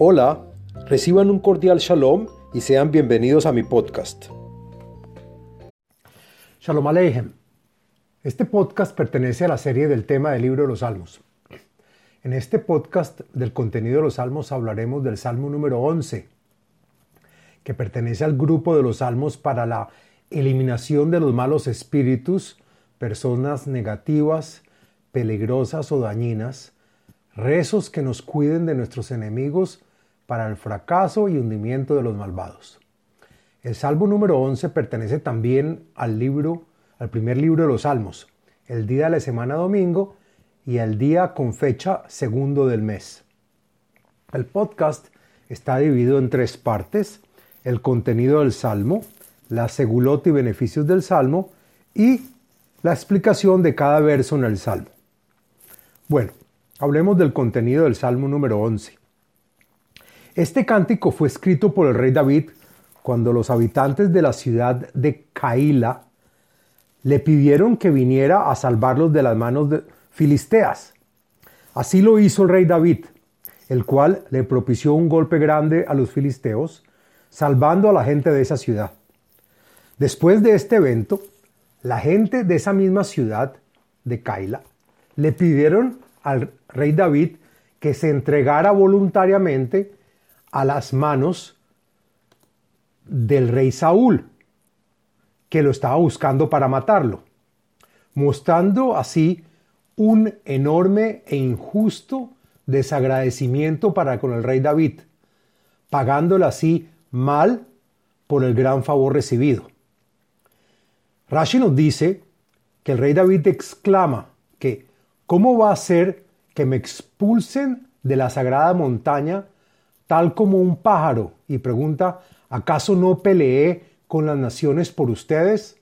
Hola, reciban un cordial shalom y sean bienvenidos a mi podcast. Shalom Aleichem. Este podcast pertenece a la serie del tema del libro de los Salmos. En este podcast del contenido de los Salmos hablaremos del Salmo número 11, que pertenece al grupo de los Salmos para la eliminación de los malos espíritus, personas negativas, peligrosas o dañinas, rezos que nos cuiden de nuestros enemigos para el fracaso y hundimiento de los malvados. El Salmo número 11 pertenece también al libro, al primer libro de los Salmos, el día de la semana domingo y el día con fecha segundo del mes. El podcast está dividido en tres partes, el contenido del Salmo, la segulot y beneficios del Salmo y la explicación de cada verso en el Salmo. Bueno, hablemos del contenido del Salmo número 11. Este cántico fue escrito por el rey David cuando los habitantes de la ciudad de Caila le pidieron que viniera a salvarlos de las manos de filisteas. Así lo hizo el rey David, el cual le propició un golpe grande a los filisteos, salvando a la gente de esa ciudad. Después de este evento, la gente de esa misma ciudad de Caila le pidieron al rey David que se entregara voluntariamente a las manos del rey Saúl, que lo estaba buscando para matarlo, mostrando así un enorme e injusto desagradecimiento para con el rey David, pagándole así mal por el gran favor recibido. Rashi nos dice que el rey David exclama que ¿cómo va a ser que me expulsen de la sagrada montaña tal como un pájaro, y pregunta, ¿acaso no peleé con las naciones por ustedes?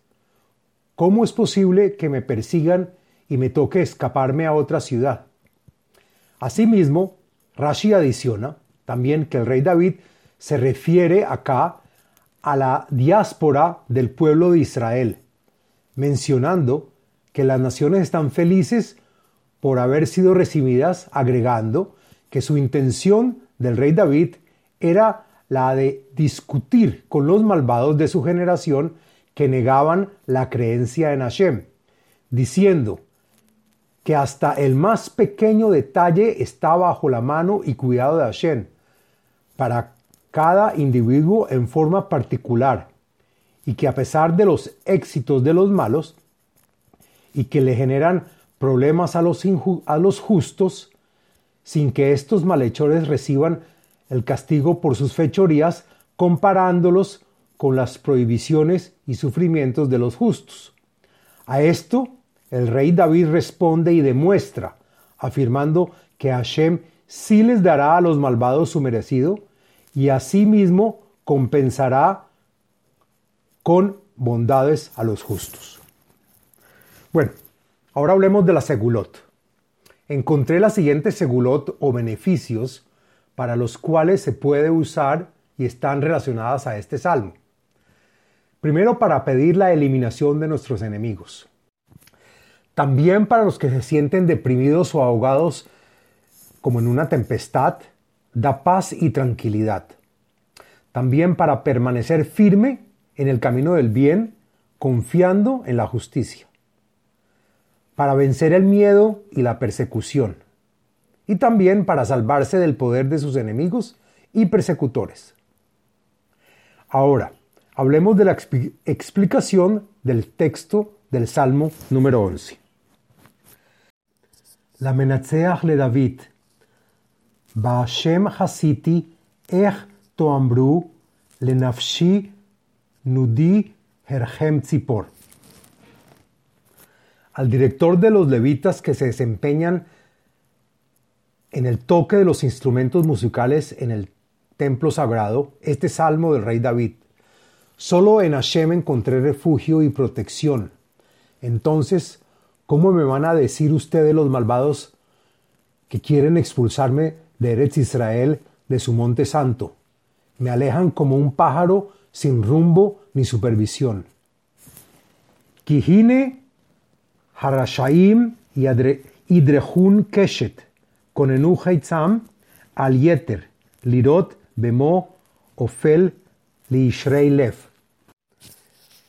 ¿Cómo es posible que me persigan y me toque escaparme a otra ciudad? Asimismo, Rashi adiciona también que el rey David se refiere acá a la diáspora del pueblo de Israel, mencionando que las naciones están felices por haber sido recibidas, agregando que su intención del rey David era la de discutir con los malvados de su generación que negaban la creencia en Hashem, diciendo que hasta el más pequeño detalle está bajo la mano y cuidado de Hashem para cada individuo en forma particular y que a pesar de los éxitos de los malos y que le generan problemas a los, a los justos, sin que estos malhechores reciban el castigo por sus fechorías, comparándolos con las prohibiciones y sufrimientos de los justos. A esto el rey David responde y demuestra, afirmando que Hashem sí les dará a los malvados su merecido y asimismo compensará con bondades a los justos. Bueno, ahora hablemos de la segulot encontré las siguientes segulot o beneficios para los cuales se puede usar y están relacionadas a este salmo. Primero, para pedir la eliminación de nuestros enemigos. También para los que se sienten deprimidos o ahogados como en una tempestad, da paz y tranquilidad. También para permanecer firme en el camino del bien, confiando en la justicia para vencer el miedo y la persecución, y también para salvarse del poder de sus enemigos y persecutores. Ahora, hablemos de la explicación del texto del Salmo número 11. La menatzeach le David, Ba'ashem hasiti ech toambru lenafshi nudi herhem tzipor al director de los levitas que se desempeñan en el toque de los instrumentos musicales en el templo sagrado, este salmo del rey David. Solo en Hashem encontré refugio y protección. Entonces, ¿cómo me van a decir ustedes los malvados que quieren expulsarme de Eretz Israel, de su monte santo? Me alejan como un pájaro sin rumbo ni supervisión. Kijine Harashaim Idrehun Keshet, con Enu al Yeter, lirot bemo ofel liishrei lev.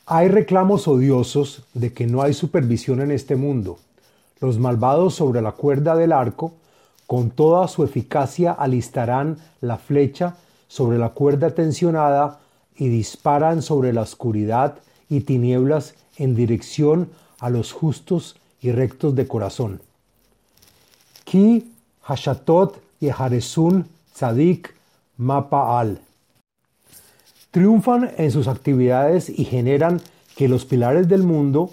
Hay reclamos odiosos de que no hay supervisión en este mundo. Los malvados sobre la cuerda del arco, con toda su eficacia alistarán la flecha sobre la cuerda tensionada y disparan sobre la oscuridad y tinieblas en dirección a los justos y rectos de corazón. Ki hashatot y haresun tzadik mapaal triunfan en sus actividades y generan que los pilares del mundo,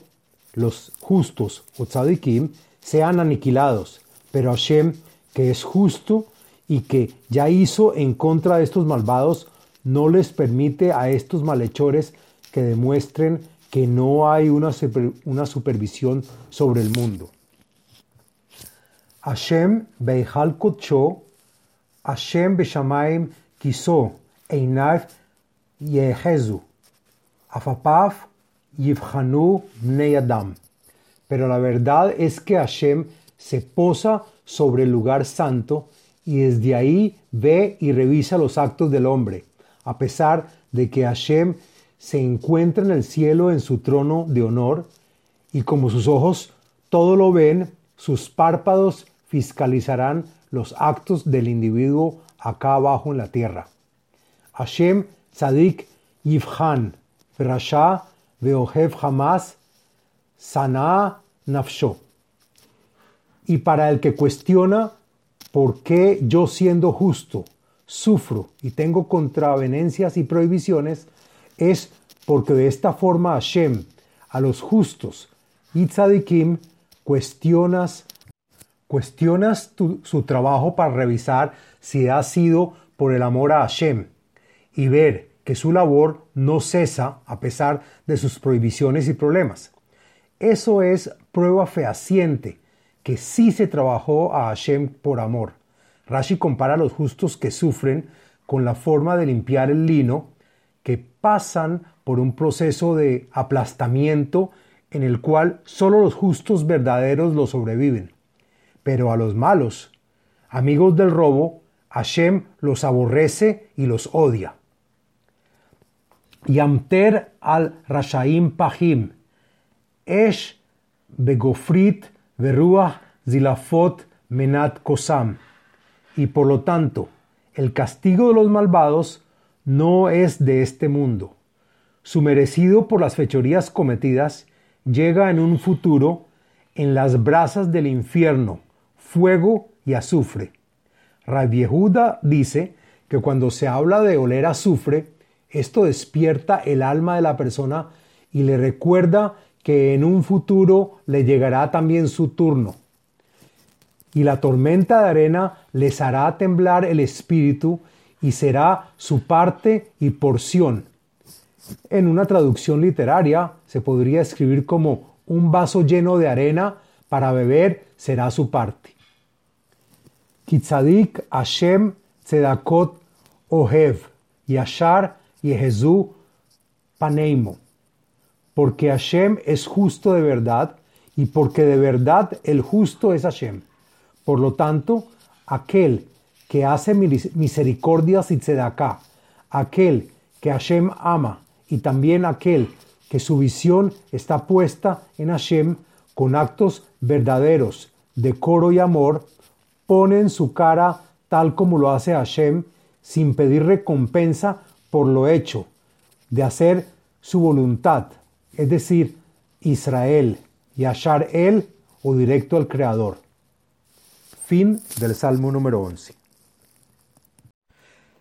los justos o tzadikim, sean aniquilados. Pero Hashem, que es justo y que ya hizo en contra de estos malvados, no les permite a estos malhechores que demuestren que no hay una, una supervisión sobre el mundo. Hashem Beihal Kocho, Hashem Beshamaim Kiso, Einav Yehezu, Afapav Yivhanu Adam. Pero la verdad es que Hashem se posa sobre el lugar santo y desde ahí ve y revisa los actos del hombre, a pesar de que Hashem se encuentra en el cielo en su trono de honor, y como sus ojos todo lo ven, sus párpados fiscalizarán los actos del individuo acá abajo en la tierra. Hashem Tzadik Yivhan, Rasha Veohev Hamas, Sana Nafsho. Y para el que cuestiona por qué yo siendo justo sufro y tengo contravenencias y prohibiciones, es porque de esta forma Hashem a los justos y tzadikim cuestionas, cuestionas su trabajo para revisar si ha sido por el amor a Hashem y ver que su labor no cesa a pesar de sus prohibiciones y problemas. Eso es prueba fehaciente que sí se trabajó a Hashem por amor. Rashi compara a los justos que sufren con la forma de limpiar el lino, que pasan por un proceso de aplastamiento en el cual solo los justos verdaderos lo sobreviven. Pero a los malos, amigos del robo, Hashem los aborrece y los odia. Yamter al Rashaim Pahim, Esh Begofrit Veruah Zilafot Menat Kosam. Y por lo tanto, el castigo de los malvados no es de este mundo. Su merecido por las fechorías cometidas llega en un futuro en las brasas del infierno, fuego y azufre. Rabiehuda dice que cuando se habla de oler azufre, esto despierta el alma de la persona y le recuerda que en un futuro le llegará también su turno. Y la tormenta de arena les hará temblar el espíritu y será su parte y porción. En una traducción literaria se podría escribir como un vaso lleno de arena para beber será su parte. Kitzadik Hashem Tzedakot Ohev Yashar y Jesús Paneimo, porque Hashem es justo de verdad y porque de verdad el justo es Hashem. Por lo tanto, aquel que hace misericordias y tzedaká, aquel que Hashem ama y también aquel que su visión está puesta en Hashem con actos verdaderos, de coro y amor, ponen su cara tal como lo hace Hashem, sin pedir recompensa por lo hecho de hacer su voluntad, es decir, Israel, y achar él o directo al Creador. Fin del Salmo número 11.